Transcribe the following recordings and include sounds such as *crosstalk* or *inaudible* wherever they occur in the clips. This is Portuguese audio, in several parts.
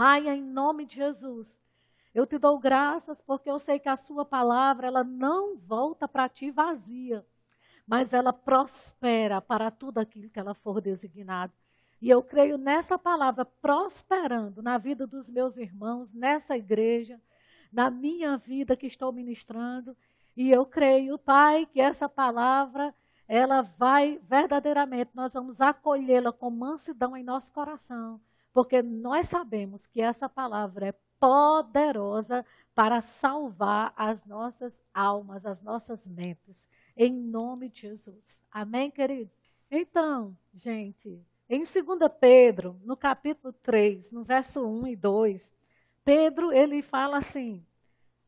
Pai, em nome de Jesus, eu te dou graças porque eu sei que a sua palavra, ela não volta para ti vazia, mas ela prospera para tudo aquilo que ela for designado. E eu creio nessa palavra prosperando na vida dos meus irmãos, nessa igreja, na minha vida que estou ministrando. E eu creio, Pai, que essa palavra, ela vai verdadeiramente, nós vamos acolhê-la com mansidão em nosso coração, porque nós sabemos que essa palavra é poderosa para salvar as nossas almas, as nossas mentes, em nome de Jesus. Amém, queridos? Então, gente, em 2 Pedro, no capítulo 3, no verso 1 e 2, Pedro ele fala assim: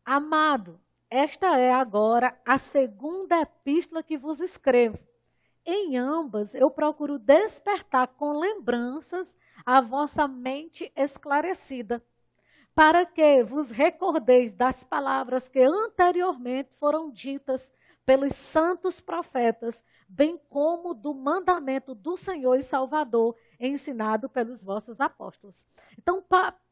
Amado, esta é agora a segunda epístola que vos escrevo. Em ambas eu procuro despertar com lembranças a vossa mente esclarecida, para que vos recordeis das palavras que anteriormente foram ditas pelos santos profetas, bem como do mandamento do Senhor e Salvador ensinado pelos vossos apóstolos. Então,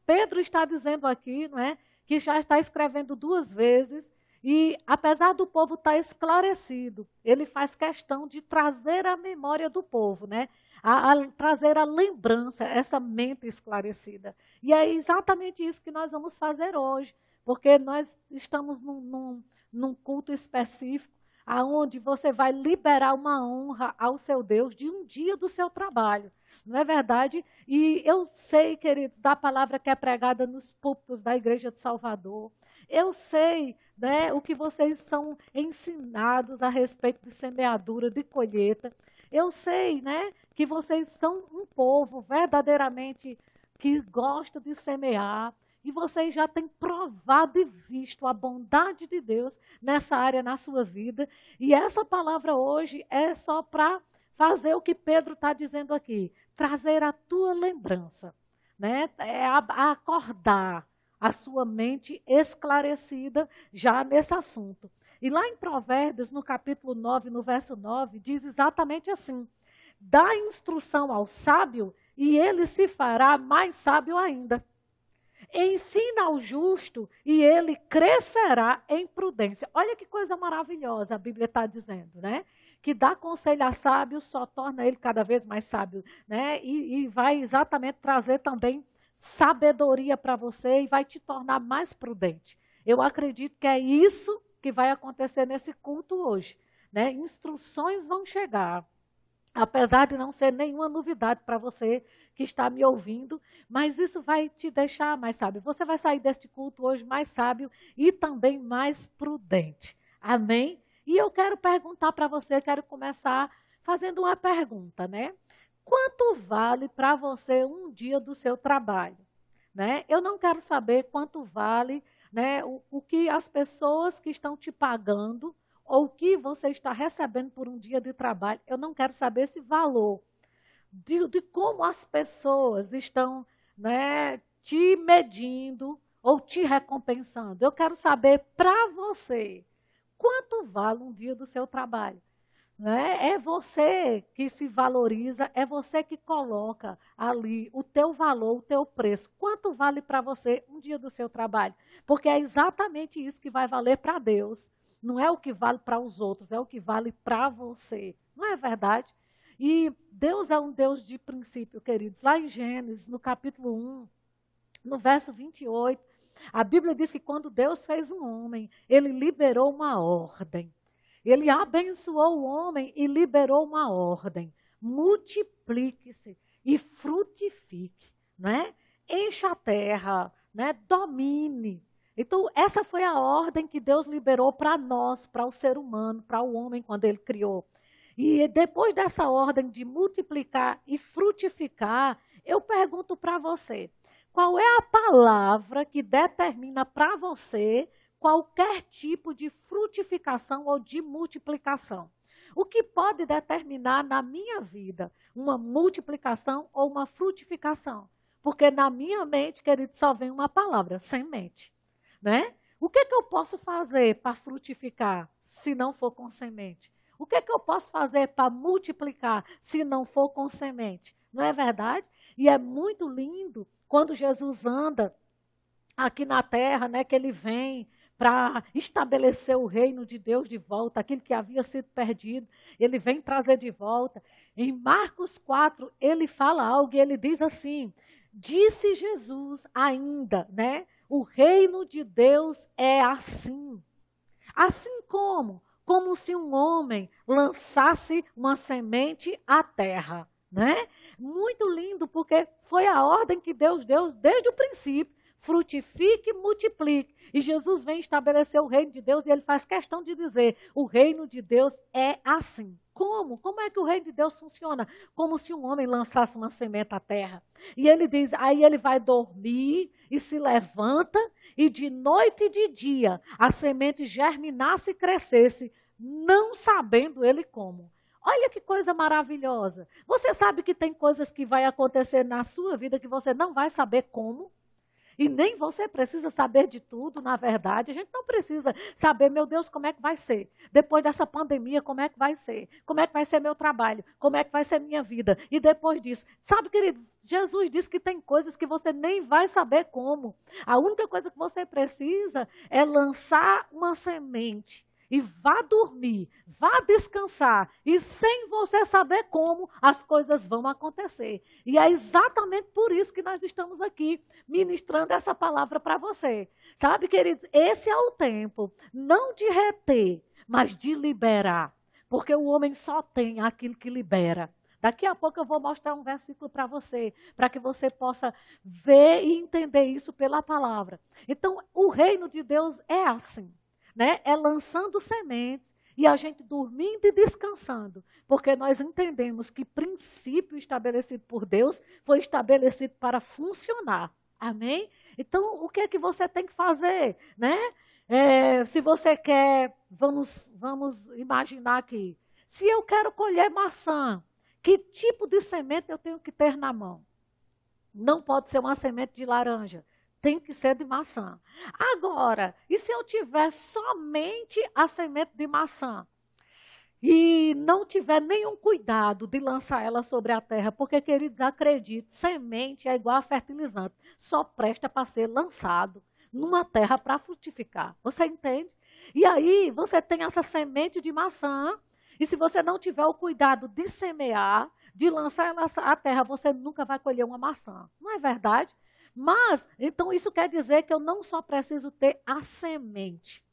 Pedro está dizendo aqui, não é, que já está escrevendo duas vezes e apesar do povo estar esclarecido, ele faz questão de trazer a memória do povo, né? A, a, trazer a lembrança, essa mente esclarecida. E é exatamente isso que nós vamos fazer hoje, porque nós estamos num, num, num culto específico aonde você vai liberar uma honra ao seu Deus de um dia do seu trabalho. Não é verdade? E eu sei, querido, da palavra que é pregada nos púlpitos da Igreja de Salvador. Eu sei né, o que vocês são ensinados a respeito de semeadura, de colheita. Eu sei né, que vocês são um povo verdadeiramente que gosta de semear, e vocês já têm provado e visto a bondade de Deus nessa área na sua vida. E essa palavra hoje é só para fazer o que Pedro está dizendo aqui: trazer a tua lembrança, né? é acordar a sua mente esclarecida já nesse assunto. E lá em Provérbios, no capítulo 9, no verso 9, diz exatamente assim: dá instrução ao sábio e ele se fará mais sábio ainda. Ensina ao justo e ele crescerá em prudência. Olha que coisa maravilhosa a Bíblia está dizendo, né? Que dá conselho a sábio só torna ele cada vez mais sábio, né? E, e vai exatamente trazer também sabedoria para você e vai te tornar mais prudente. Eu acredito que é isso que vai acontecer nesse culto hoje, né? Instruções vão chegar apesar de não ser nenhuma novidade para você que está me ouvindo, mas isso vai te deixar mais sábio. Você vai sair deste culto hoje mais sábio e também mais prudente. Amém? E eu quero perguntar para você, quero começar fazendo uma pergunta, né? Quanto vale para você um dia do seu trabalho? Né? Eu não quero saber quanto vale né, o, o que as pessoas que estão te pagando ou o que você está recebendo por um dia de trabalho. Eu não quero saber esse valor. De, de como as pessoas estão né, te medindo ou te recompensando. Eu quero saber para você quanto vale um dia do seu trabalho. Né? É você que se valoriza, é você que coloca ali o teu valor, o teu preço. Quanto vale para você um dia do seu trabalho? Porque é exatamente isso que vai valer para Deus não é o que vale para os outros, é o que vale para você. Não é verdade? E Deus é um Deus de princípio, queridos. Lá em Gênesis, no capítulo 1, no verso 28, a Bíblia diz que quando Deus fez um homem, ele liberou uma ordem. Ele abençoou o homem e liberou uma ordem. Multiplique-se e frutifique, né? Encha a terra, né? Domine, então, essa foi a ordem que Deus liberou para nós, para o ser humano, para o homem, quando ele criou. E depois dessa ordem de multiplicar e frutificar, eu pergunto para você: qual é a palavra que determina para você qualquer tipo de frutificação ou de multiplicação? O que pode determinar na minha vida uma multiplicação ou uma frutificação? Porque na minha mente, querido, só vem uma palavra: semente né? O que, é que eu posso fazer para frutificar se não for com semente? O que, é que eu posso fazer para multiplicar se não for com semente? Não é verdade? E é muito lindo quando Jesus anda aqui na terra, né, que ele vem para estabelecer o reino de Deus de volta, aquilo que havia sido perdido, ele vem trazer de volta. Em Marcos 4, ele fala algo e ele diz assim: Disse Jesus ainda, né? O reino de Deus é assim. Assim como? Como se um homem lançasse uma semente à terra, né? Muito lindo, porque foi a ordem que Deus deu desde o princípio frutifique e multiplique. E Jesus vem estabelecer o reino de Deus e ele faz questão de dizer: o reino de Deus é assim. Como? Como é que o reino de Deus funciona? Como se um homem lançasse uma semente à terra. E ele diz: aí ele vai dormir e se levanta, e de noite e de dia a semente germinasse e crescesse, não sabendo ele como. Olha que coisa maravilhosa. Você sabe que tem coisas que vai acontecer na sua vida que você não vai saber como? E nem você precisa saber de tudo, na verdade. A gente não precisa saber, meu Deus, como é que vai ser. Depois dessa pandemia, como é que vai ser? Como é que vai ser meu trabalho? Como é que vai ser minha vida? E depois disso, sabe, querido, Jesus disse que tem coisas que você nem vai saber como. A única coisa que você precisa é lançar uma semente e vá dormir, vá descansar, e sem você saber como as coisas vão acontecer. E é exatamente por isso que nós estamos aqui ministrando essa palavra para você. Sabe, queridos, esse é o tempo, não de reter, mas de liberar. Porque o homem só tem aquilo que libera. Daqui a pouco eu vou mostrar um versículo para você, para que você possa ver e entender isso pela palavra. Então, o reino de Deus é assim né? É lançando sementes e a gente dormindo e descansando, porque nós entendemos que princípio estabelecido por Deus foi estabelecido para funcionar. Amém? Então, o que é que você tem que fazer, né? É, se você quer, vamos, vamos imaginar aqui, se eu quero colher maçã, que tipo de semente eu tenho que ter na mão? Não pode ser uma semente de laranja tem que ser de maçã. Agora, e se eu tiver somente a semente de maçã? E não tiver nenhum cuidado de lançar ela sobre a terra, porque, queridos, acredite, semente é igual a fertilizante, só presta para ser lançado numa terra para frutificar. Você entende? E aí, você tem essa semente de maçã, e se você não tiver o cuidado de semear, de lançar ela à terra, você nunca vai colher uma maçã. Não é verdade? Mas, então isso quer dizer que eu não só preciso ter a semente.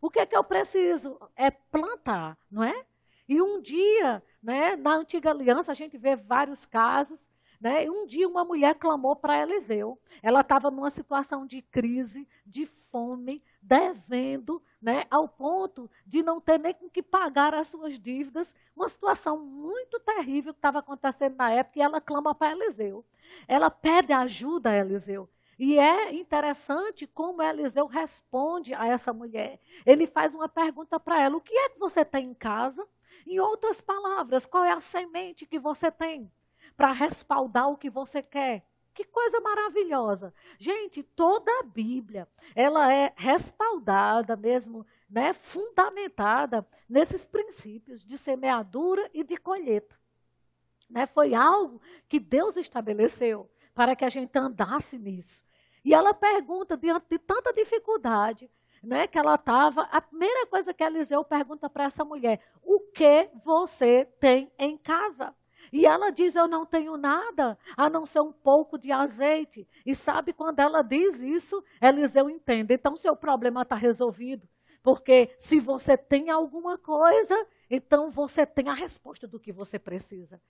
O que é que eu preciso? É plantar, não é? E um dia, né, na antiga aliança, a gente vê vários casos. Né? Um dia uma mulher clamou para Eliseu. Ela estava numa situação de crise, de fome, devendo, né, ao ponto de não ter nem com que pagar as suas dívidas. Uma situação muito terrível que estava acontecendo na época e ela clama para Eliseu. Ela pede ajuda a Eliseu. E é interessante como Eliseu responde a essa mulher. Ele faz uma pergunta para ela: O que é que você tem em casa? Em outras palavras, qual é a semente que você tem para respaldar o que você quer? Que coisa maravilhosa. Gente, toda a Bíblia, ela é respaldada mesmo, né, fundamentada nesses princípios de semeadura e de colheita. Né? Foi algo que Deus estabeleceu para que a gente andasse nisso. E ela pergunta, diante de tanta dificuldade, né, que ela estava, a primeira coisa que Eliseu pergunta para essa mulher: o que você tem em casa? E ela diz: Eu não tenho nada a não ser um pouco de azeite. E sabe quando ela diz isso, Eliseu entende. Então, seu problema está resolvido. Porque se você tem alguma coisa, então você tem a resposta do que você precisa.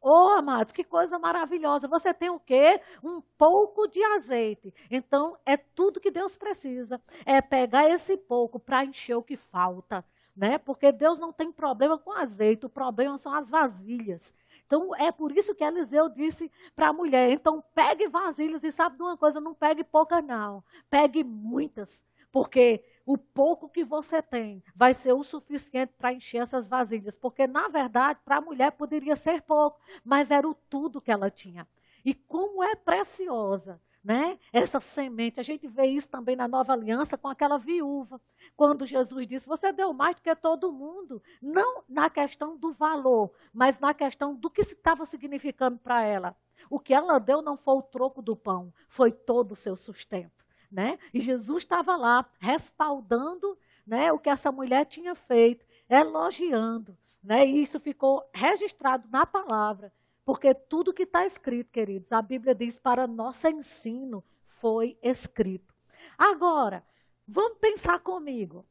Oh, amados, que coisa maravilhosa. Você tem o quê? Um pouco de azeite. Então, é tudo que Deus precisa. É pegar esse pouco para encher o que falta. Né? Porque Deus não tem problema com azeite, o problema são as vasilhas. Então, é por isso que Eliseu disse para a mulher: então, pegue vasilhas e sabe de uma coisa, não pegue poucas, não. Pegue muitas. Porque o pouco que você tem vai ser o suficiente para encher essas vasilhas. Porque, na verdade, para a mulher poderia ser pouco, mas era o tudo que ela tinha. E como é preciosa né? Essa semente. A gente vê isso também na nova aliança com aquela viúva. Quando Jesus disse: Você deu mais do que todo mundo. Não na questão do valor, mas na questão do que estava significando para ela. O que ela deu não foi o troco do pão, foi todo o seu sustento. Né? E Jesus estava lá respaldando né, o que essa mulher tinha feito, elogiando. Né? E isso ficou registrado na palavra. Porque tudo que está escrito, queridos, a Bíblia diz para nosso ensino foi escrito. Agora, vamos pensar comigo.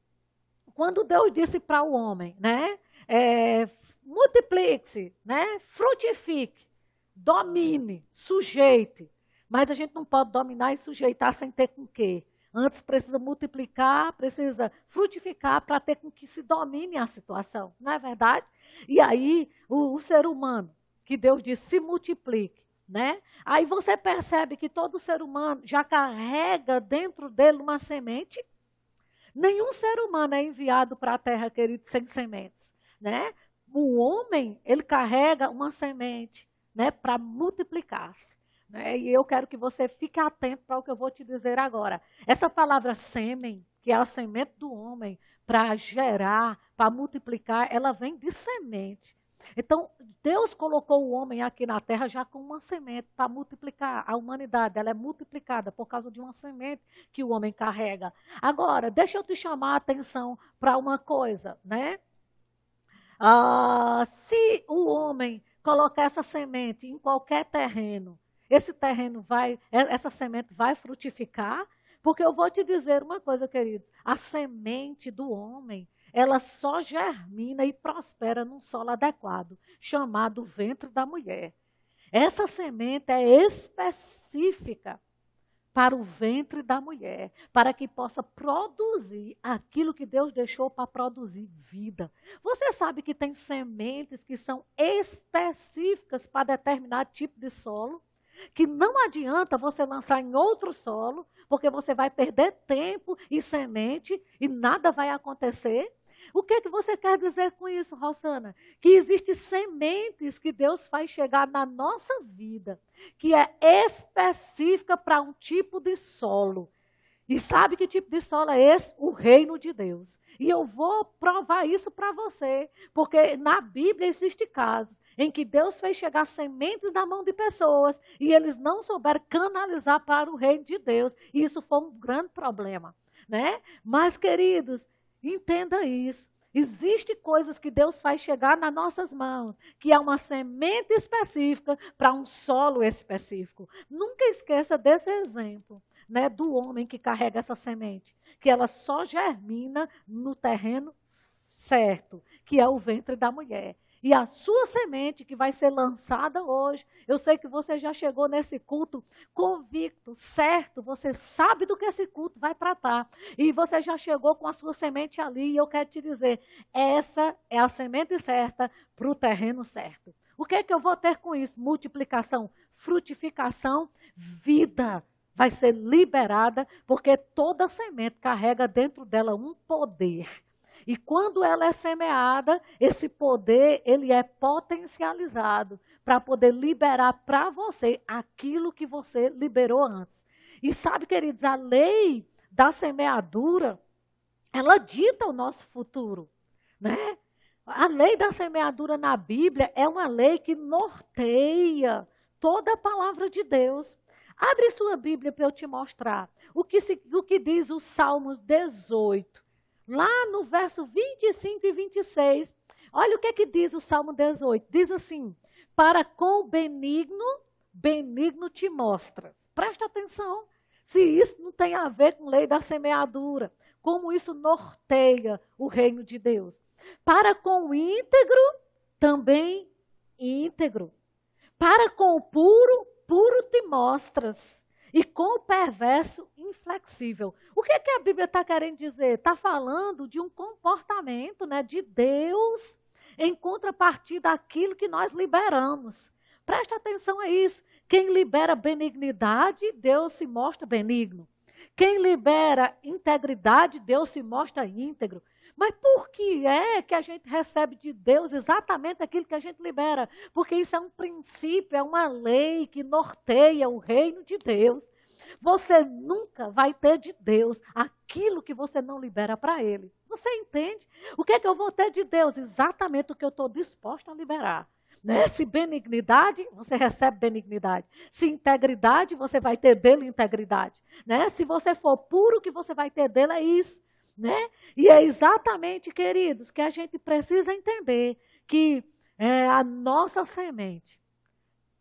Quando Deus disse para o homem, né? É, multiplique-se, né? Frutifique, domine, sujeite. Mas a gente não pode dominar e sujeitar sem ter com quê? Antes precisa multiplicar, precisa frutificar para ter com que se domine a situação, não é verdade? E aí, o, o ser humano, que Deus diz se multiplique, né? Aí você percebe que todo ser humano já carrega dentro dele uma semente. Nenhum ser humano é enviado para a terra, querido, sem sementes, né? O homem, ele carrega uma semente, né, para multiplicar-se. Né? E eu quero que você fique atento para o que eu vou te dizer agora. Essa palavra sêmen, que é a semente do homem, para gerar, para multiplicar, ela vem de semente. Então, Deus colocou o homem aqui na terra já com uma semente para multiplicar. A humanidade, ela é multiplicada por causa de uma semente que o homem carrega. Agora, deixa eu te chamar a atenção para uma coisa, né? Ah, se o homem colocar essa semente em qualquer terreno, esse terreno vai, essa semente vai frutificar? Porque eu vou te dizer uma coisa, queridos: a semente do homem ela só germina e prospera num solo adequado, chamado ventre da mulher. Essa semente é específica para o ventre da mulher, para que possa produzir aquilo que Deus deixou para produzir vida. Você sabe que tem sementes que são específicas para determinado tipo de solo? Que não adianta você lançar em outro solo, porque você vai perder tempo e semente e nada vai acontecer. O que, é que você quer dizer com isso, Rosana? Que existem sementes que Deus faz chegar na nossa vida, que é específica para um tipo de solo. E sabe que tipo de solo é esse? O reino de Deus. E eu vou provar isso para você, porque na Bíblia existe casos em que Deus fez chegar sementes na mão de pessoas e eles não souberam canalizar para o reino de Deus. E isso foi um grande problema, né? Mas queridos, Entenda isso. Existem coisas que Deus faz chegar nas nossas mãos, que é uma semente específica para um solo específico. Nunca esqueça desse exemplo, né, do homem que carrega essa semente, que ela só germina no terreno certo, que é o ventre da mulher. E a sua semente que vai ser lançada hoje, eu sei que você já chegou nesse culto convicto, certo, você sabe do que esse culto vai tratar. E você já chegou com a sua semente ali, e eu quero te dizer, essa é a semente certa para o terreno certo. O que é que eu vou ter com isso? Multiplicação, frutificação, vida vai ser liberada, porque toda semente carrega dentro dela um poder e quando ela é semeada, esse poder ele é potencializado para poder liberar para você aquilo que você liberou antes. E sabe, queridos, a lei da semeadura, ela dita o nosso futuro, né? A lei da semeadura na Bíblia é uma lei que norteia toda a palavra de Deus. Abre sua Bíblia para eu te mostrar o que, se, o que diz o Salmos 18. Lá no verso 25 e 26, olha o que é que diz o Salmo 18. Diz assim: Para com benigno, benigno te mostras. Presta atenção. Se isso não tem a ver com lei da semeadura, como isso norteia o reino de Deus. Para com o íntegro, também íntegro. Para com o puro, puro te mostras e com o perverso inflexível. O que, é que a Bíblia está querendo dizer? Está falando de um comportamento né, de Deus em contrapartida daquilo que nós liberamos. Preste atenção a isso. Quem libera benignidade, Deus se mostra benigno. Quem libera integridade, Deus se mostra íntegro. Mas por que é que a gente recebe de Deus exatamente aquilo que a gente libera? Porque isso é um princípio, é uma lei que norteia o reino de Deus. Você nunca vai ter de Deus aquilo que você não libera para Ele. Você entende? O que é que eu vou ter de Deus? Exatamente o que eu estou disposta a liberar. Né? Se benignidade, você recebe benignidade. Se integridade, você vai ter dele integridade. Né? Se você for puro, o que você vai ter dele é isso. Né? E é exatamente, queridos, que a gente precisa entender que é, a nossa semente,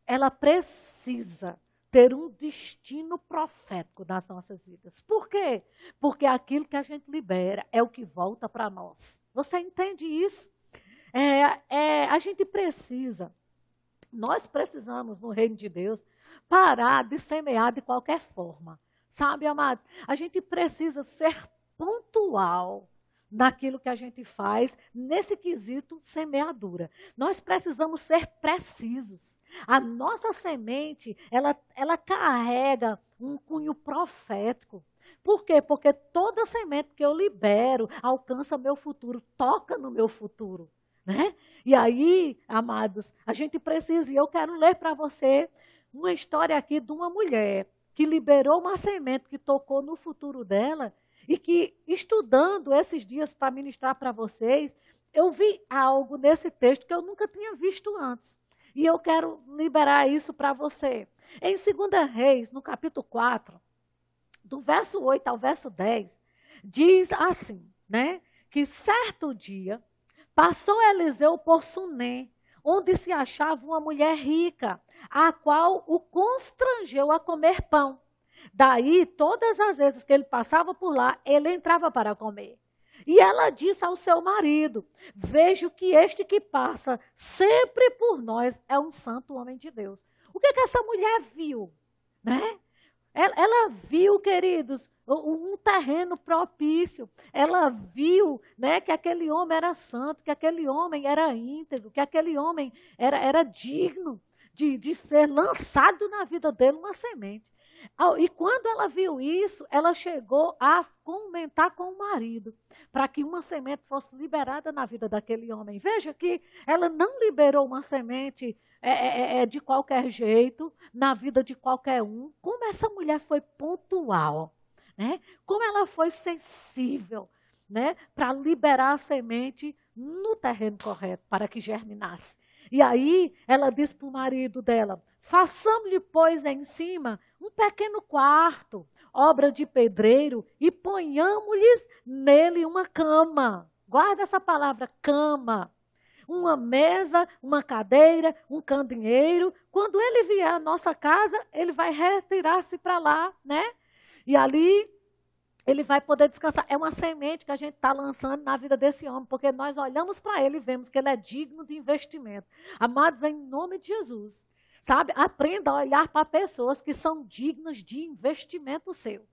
ela precisa ter um destino profético nas nossas vidas. Por quê? Porque aquilo que a gente libera é o que volta para nós. Você entende isso? É, é, a gente precisa, nós precisamos no reino de Deus parar de semear de qualquer forma. Sabe, amados? A gente precisa ser pontual naquilo que a gente faz nesse quesito semeadura. Nós precisamos ser precisos. A nossa semente, ela, ela carrega um cunho profético. Por quê? Porque toda semente que eu libero alcança meu futuro, toca no meu futuro. Né? E aí, amados, a gente precisa, e eu quero ler para você uma história aqui de uma mulher que liberou uma semente que tocou no futuro dela e que, estudando esses dias para ministrar para vocês, eu vi algo nesse texto que eu nunca tinha visto antes. E eu quero liberar isso para você. Em 2 Reis, no capítulo 4, do verso 8 ao verso 10, diz assim, né? Que certo dia passou Eliseu por Sunem, onde se achava uma mulher rica, a qual o constrangeu a comer pão. Daí, todas as vezes que ele passava por lá, ele entrava para comer. E ela disse ao seu marido: Vejo que este que passa sempre por nós é um santo homem de Deus. O que, que essa mulher viu? Né? Ela, ela, viu, queridos, um terreno propício. Ela viu né, que aquele homem era santo, que aquele homem era íntegro, que aquele homem era, era digno de, de ser lançado na vida dele uma semente. E quando ela viu isso, ela chegou a comentar com o marido, para que uma semente fosse liberada na vida daquele homem. Veja que ela não liberou uma semente é, é, é, é de qualquer jeito, na vida de qualquer um. Como essa mulher foi pontual, né? como ela foi sensível né? para liberar a semente no terreno correto, para que germinasse. E aí ela disse para o marido dela: façamos-lhe, pois, em cima um pequeno quarto, obra de pedreiro, e ponhamos-lhes nele uma cama. Guarda essa palavra, cama. Uma mesa, uma cadeira, um candeeiro. Quando ele vier à nossa casa, ele vai retirar-se para lá, né? E ali ele vai poder descansar. É uma semente que a gente está lançando na vida desse homem, porque nós olhamos para ele e vemos que ele é digno de investimento. Amados, em nome de Jesus, Sabe? Aprenda a olhar para pessoas que são dignas de investimento seu.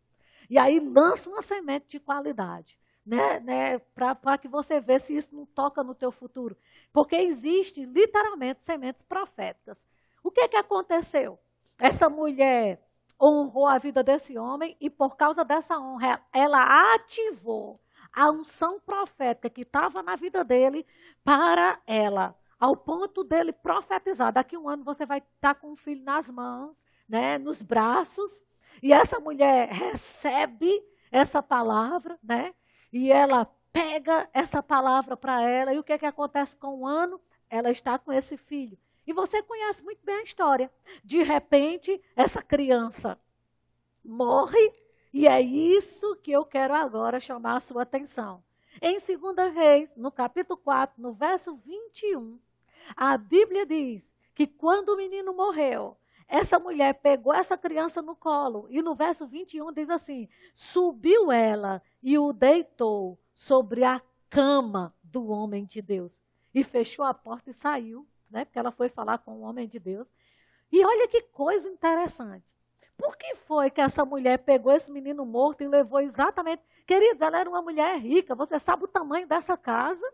E aí lança uma semente de qualidade. Né, né, para que você veja se isso não toca no teu futuro. Porque existe literalmente sementes proféticas. O que, que aconteceu? Essa mulher honrou a vida desse homem e por causa dessa honra, ela ativou a unção profética que estava na vida dele para ela ao ponto dele profetizar: daqui um ano você vai estar com um filho nas mãos, né, nos braços, e essa mulher recebe essa palavra, né, e ela pega essa palavra para ela, e o que, é que acontece com o ano? Ela está com esse filho. E você conhece muito bem a história. De repente, essa criança morre, e é isso que eu quero agora chamar a sua atenção. Em 2 Reis, no capítulo 4, no verso 21, a Bíblia diz que quando o menino morreu, essa mulher pegou essa criança no colo, e no verso 21 diz assim: subiu ela e o deitou sobre a cama do homem de Deus. E fechou a porta e saiu, né? Porque ela foi falar com o homem de Deus. E olha que coisa interessante. Por que foi que essa mulher pegou esse menino morto e levou exatamente. Queridos, ela era uma mulher rica, você sabe o tamanho dessa casa?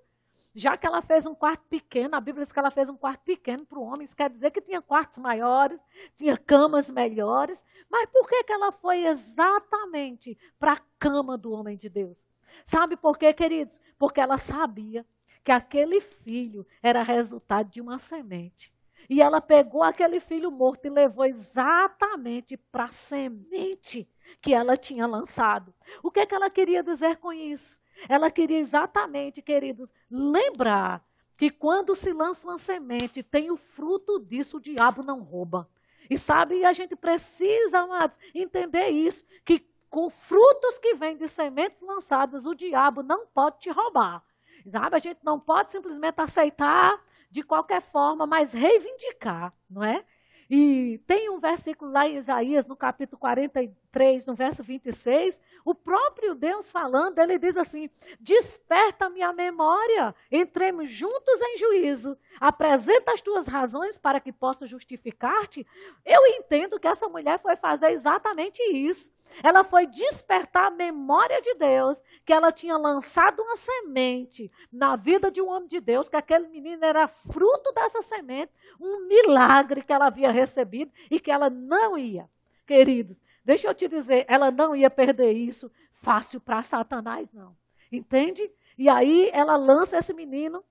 Já que ela fez um quarto pequeno, a Bíblia diz que ela fez um quarto pequeno para o homem, isso quer dizer que tinha quartos maiores, tinha camas melhores. Mas por que, que ela foi exatamente para a cama do homem de Deus? Sabe por quê, queridos? Porque ela sabia que aquele filho era resultado de uma semente. E ela pegou aquele filho morto e levou exatamente para a semente que ela tinha lançado. O que, é que ela queria dizer com isso? Ela queria exatamente, queridos, lembrar que quando se lança uma semente, tem o fruto disso, o diabo não rouba. E sabe, a gente precisa, amados, entender isso, que com frutos que vêm de sementes lançadas, o diabo não pode te roubar. Sabe, a gente não pode simplesmente aceitar de qualquer forma, mas reivindicar, não é? E tem um versículo lá em Isaías, no capítulo 43, no verso 26, o próprio Deus falando, ele diz assim: Desperta minha memória, entremos juntos em juízo, apresenta as tuas razões para que possa justificar-te. Eu entendo que essa mulher foi fazer exatamente isso. Ela foi despertar a memória de Deus, que ela tinha lançado uma semente na vida de um homem de Deus, que aquele menino era fruto dessa semente, um milagre que ela havia recebido e que ela não ia. Queridos, deixa eu te dizer, ela não ia perder isso fácil para Satanás, não. Entende? E aí ela lança esse menino.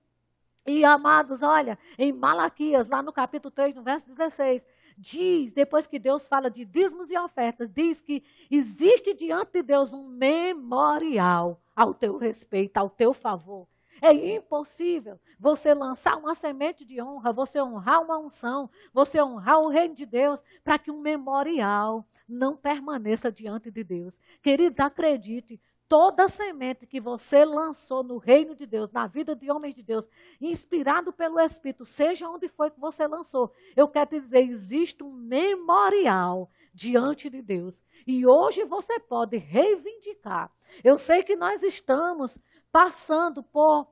E amados, olha, em Malaquias, lá no capítulo 3, no verso 16, diz, depois que Deus fala de dízimos e ofertas, diz que existe diante de Deus um memorial ao teu respeito, ao teu favor. É impossível você lançar uma semente de honra, você honrar uma unção, você honrar o reino de Deus, para que um memorial não permaneça diante de Deus. Queridos, acredite, toda semente que você lançou no reino de Deus, na vida de homens de Deus, inspirado pelo Espírito, seja onde foi que você lançou, eu quero te dizer, existe um memorial diante de Deus. E hoje você pode reivindicar. Eu sei que nós estamos passando por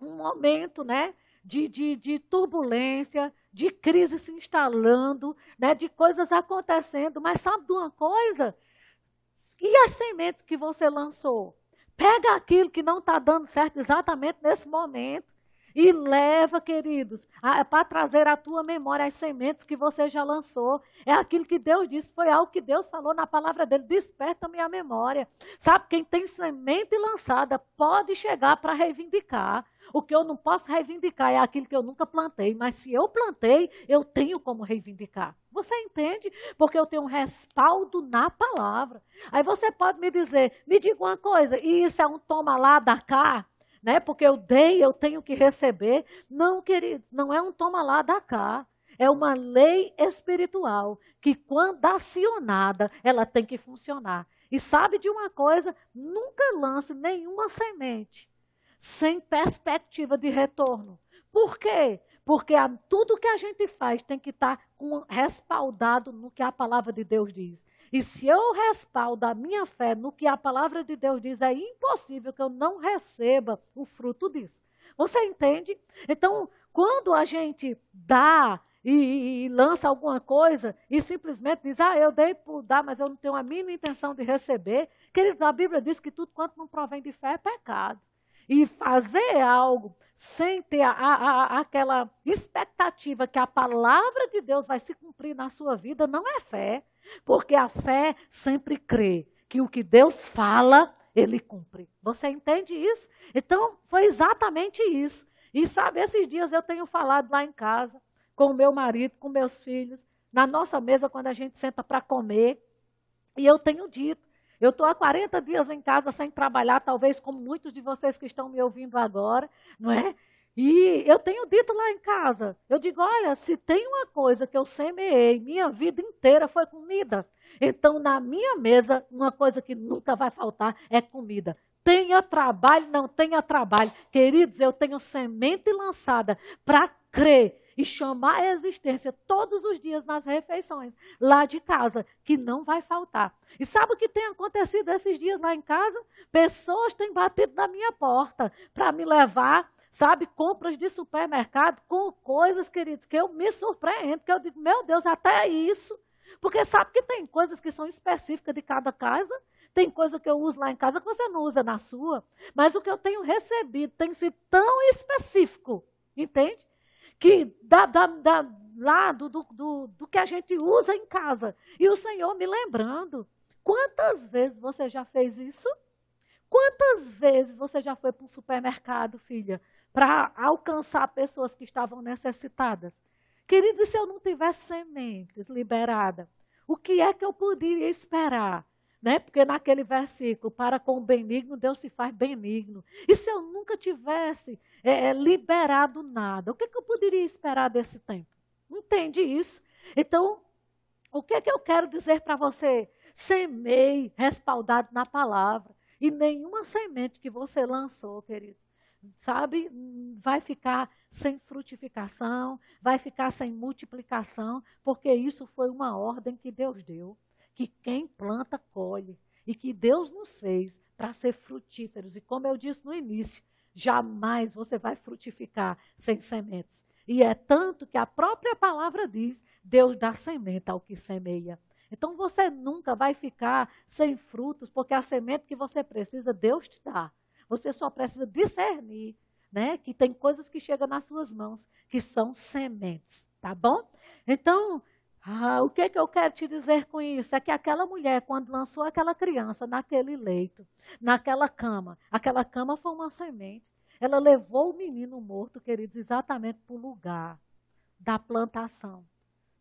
um momento, né? De, de, de, turbulência, de crise se instalando, né, de coisas acontecendo. Mas sabe de uma coisa? E as sementes que você lançou? Pega aquilo que não está dando certo exatamente nesse momento e leva, queridos, para trazer à tua memória as sementes que você já lançou. É aquilo que Deus disse, foi algo que Deus falou na palavra dele. Desperta-me a memória. Sabe, quem tem semente lançada pode chegar para reivindicar. O que eu não posso reivindicar é aquilo que eu nunca plantei, mas se eu plantei, eu tenho como reivindicar. Você entende? Porque eu tenho um respaldo na palavra. Aí você pode me dizer, me diga uma coisa, e isso é um toma lá da cá? Né? Porque eu dei, eu tenho que receber. Não, querido, não é um toma lá da cá. É uma lei espiritual que, quando acionada, ela tem que funcionar. E sabe de uma coisa? Nunca lance nenhuma semente sem perspectiva de retorno. Por quê? Porque a, tudo que a gente faz tem que estar tá respaldado no que a palavra de Deus diz. E se eu respaldo a minha fé no que a palavra de Deus diz, é impossível que eu não receba o fruto disso. Você entende? Então, quando a gente dá e, e, lança alguma coisa e simplesmente diz, ah, eu dei por dar, mas eu não tenho a mínima intenção de receber. Queridos, a Bíblia diz que tudo quanto não provém de fé é pecado e fazer algo sem ter a, a, aquela expectativa que a palavra de Deus vai se cumprir na sua vida, não é fé. Porque a fé sempre crê que o que Deus fala, ele cumpre. Você entende isso? Então, foi exatamente isso. E sabe, esses dias eu tenho falado lá em casa, com o meu marido, com meus filhos, na nossa mesa, quando a gente senta para comer, e eu tenho dito, eu estou há 40 dias em casa sem trabalhar, talvez como muitos de vocês que estão me ouvindo agora, não é? E eu tenho dito lá em casa, eu digo, olha, se tem uma coisa que eu semeei minha vida inteira foi comida. Então, na minha mesa, uma coisa que nunca vai faltar é comida. Tenha trabalho, não tenha trabalho. Queridos, eu tenho semente lançada para crer e chamar a existência todos os dias nas refeições lá de casa, que não vai faltar. E sabe o que tem acontecido esses dias lá em casa? Pessoas têm batido na minha porta para me levar sabe, compras de supermercado com coisas, queridos, que eu me surpreendo, que eu digo, meu Deus, até isso. Porque sabe que tem coisas que são específicas de cada casa, tem coisa que eu uso lá em casa que você não usa na sua. Mas o que eu tenho recebido tem sido tão específico, entende? Que da, da, da, lá do, do, do, que a gente usa em casa. E o Senhor me lembrando, quantas vezes você já fez isso? Quantas vezes você já foi para um supermercado, filha, para alcançar pessoas que estavam necessitadas? Queridos, se eu não tivesse sementes liberadas, o que é que eu poderia esperar? Né? Porque naquele versículo, para com o benigno, Deus se faz benigno. E se eu nunca tivesse é, é liberado nada, o que, que eu poderia esperar desse tempo? Entende isso? Então, o que é que eu quero dizer para você? Semei respaldado na palavra. E nenhuma semente que você lançou, querido, sabe, vai ficar sem frutificação, vai ficar sem multiplicação, porque isso foi uma ordem que Deus deu, que quem planta colhe e que Deus nos fez para ser frutíferos. E como eu disse no início, jamais você vai frutificar sem sementes. E é tanto que a própria palavra diz: Deus dá semente ao que semeia. Então você nunca vai ficar sem frutos, porque a semente que você precisa, Deus te dá. Você só precisa discernir, né? Que tem coisas que chegam nas suas mãos que são sementes, tá bom? Então, ah, o que, que eu quero te dizer com isso? É que aquela mulher, quando lançou aquela criança naquele leito, naquela cama, aquela cama foi uma semente. Ela levou o menino morto, queridos, exatamente para o lugar da plantação,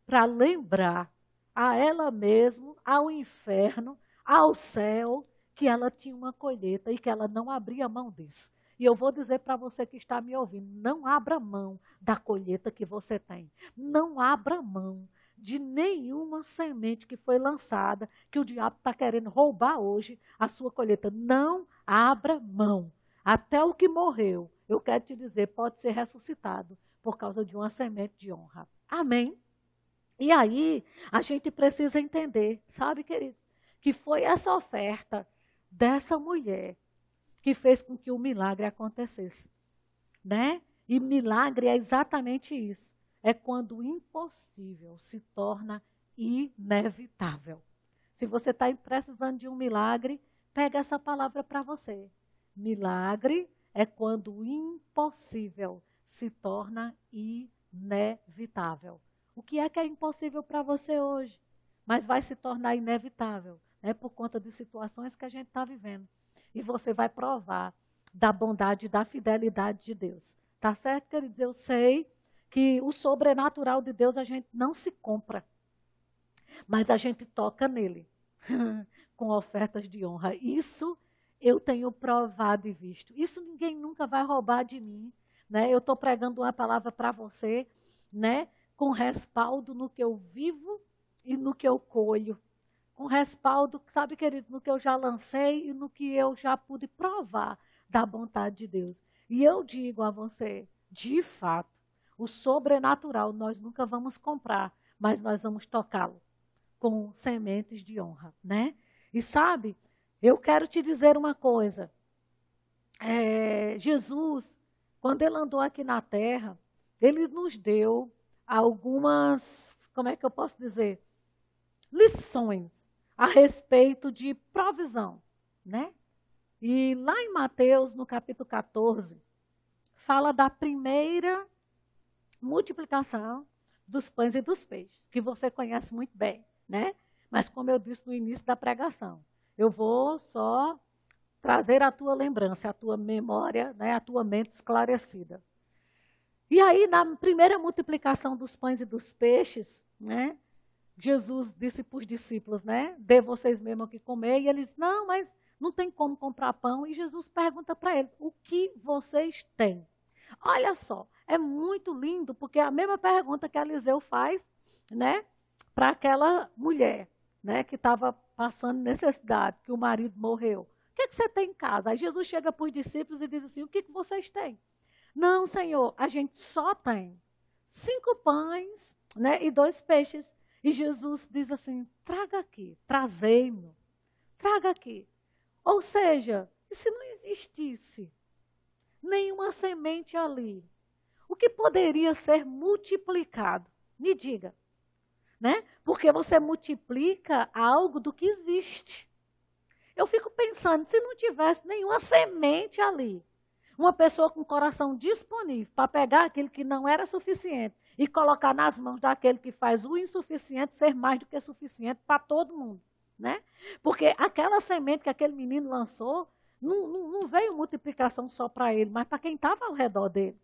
para lembrar a ela mesma, ao inferno, ao céu, que ela tinha uma colheita e que ela não abria mão disso. E eu vou dizer para você que está me ouvindo: não abra mão da colheita que você tem. Não abra mão de nenhuma semente que foi lançada, que o diabo está querendo roubar hoje a sua colheita. Não abra mão. Até o que morreu, eu quero te dizer, pode ser ressuscitado por causa de uma semente de honra. Amém? E aí, a gente precisa entender, sabe, querido, que foi essa oferta dessa mulher que fez com que o milagre acontecesse. Né? E milagre é exatamente isso. É quando o impossível se torna inevitável. Se você está precisando de um milagre, pega essa palavra para você. Milagre é quando o impossível se torna inevitável. O que é que é impossível para você hoje, mas vai se tornar inevitável, né, por conta de situações que a gente está vivendo. E você vai provar da bondade e da fidelidade de Deus. Tá certo, queridos? Eu sei que o sobrenatural de Deus a gente não se compra, mas a gente toca nele *laughs* com ofertas de honra. Isso eu tenho provado e visto. Isso ninguém nunca vai roubar de mim. Né? Eu estou pregando uma palavra para você, né? com respaldo no que eu vivo e no que eu colho. Com respaldo, sabe, querido, no que eu já lancei e no que eu já pude provar da vontade de Deus. E eu digo a você, de fato, o sobrenatural nós nunca vamos comprar, mas nós vamos tocá-lo com sementes de honra, né? E sabe, eu quero te dizer uma coisa. É, Jesus, quando ele andou aqui na terra, ele nos deu algumas, como é que eu posso dizer? Lições a respeito de provisão, né? E lá em Mateus, no capítulo 14, fala da primeira multiplicação dos pães e dos peixes, que você conhece muito bem, né? Mas como eu disse no início da pregação, eu vou só trazer a tua lembrança, a tua memória, né, a tua mente esclarecida. E aí, na primeira multiplicação dos pães e dos peixes, né, Jesus disse para os discípulos, né, dê vocês mesmo o que comer, e eles, não, mas não tem como comprar pão. E Jesus pergunta para eles, o que vocês têm? Olha só, é muito lindo, porque é a mesma pergunta que Eliseu faz, né, para aquela mulher, né, que estava passando necessidade, que o marido morreu. O que, é que você tem em casa? Aí Jesus chega para os discípulos e diz assim, o que, que vocês têm? Não, Senhor, a gente só tem cinco pães né, e dois peixes. E Jesus diz assim: traga aqui, trazei-me, traga aqui. Ou seja, se não existisse nenhuma semente ali, o que poderia ser multiplicado? Me diga. Né? Porque você multiplica algo do que existe. Eu fico pensando, se não tivesse nenhuma semente ali, uma pessoa com coração disponível para pegar aquilo que não era suficiente e colocar nas mãos daquele que faz o insuficiente ser mais do que suficiente para todo mundo. Né? Porque aquela semente que aquele menino lançou, não, não, não veio multiplicação só para ele, mas para quem estava ao redor dele.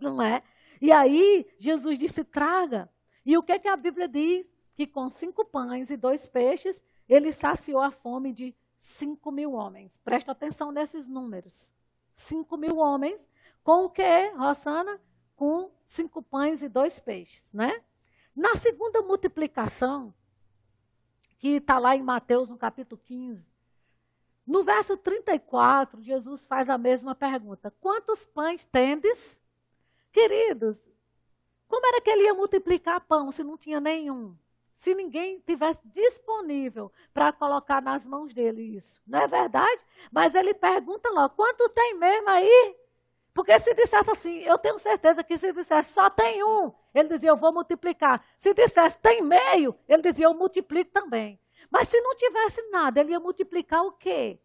Não é? E aí Jesus disse: traga. E o que, que a Bíblia diz? Que com cinco pães e dois peixes, ele saciou a fome de cinco mil homens. Presta atenção nesses números. Cinco mil homens, com o que, Rosana? Com cinco pães e dois peixes, né? Na segunda multiplicação, que está lá em Mateus, no capítulo 15, no verso 34, Jesus faz a mesma pergunta: Quantos pães tendes? Queridos, como era que ele ia multiplicar pão se não tinha nenhum? Se ninguém tivesse disponível para colocar nas mãos dele isso. Não é verdade? Mas ele pergunta lá: quanto tem mesmo aí? Porque se dissesse assim, eu tenho certeza que se dissesse só tem um, ele dizia, eu vou multiplicar. Se dissesse tem meio, ele dizia, eu multiplico também. Mas se não tivesse nada, ele ia multiplicar o quê?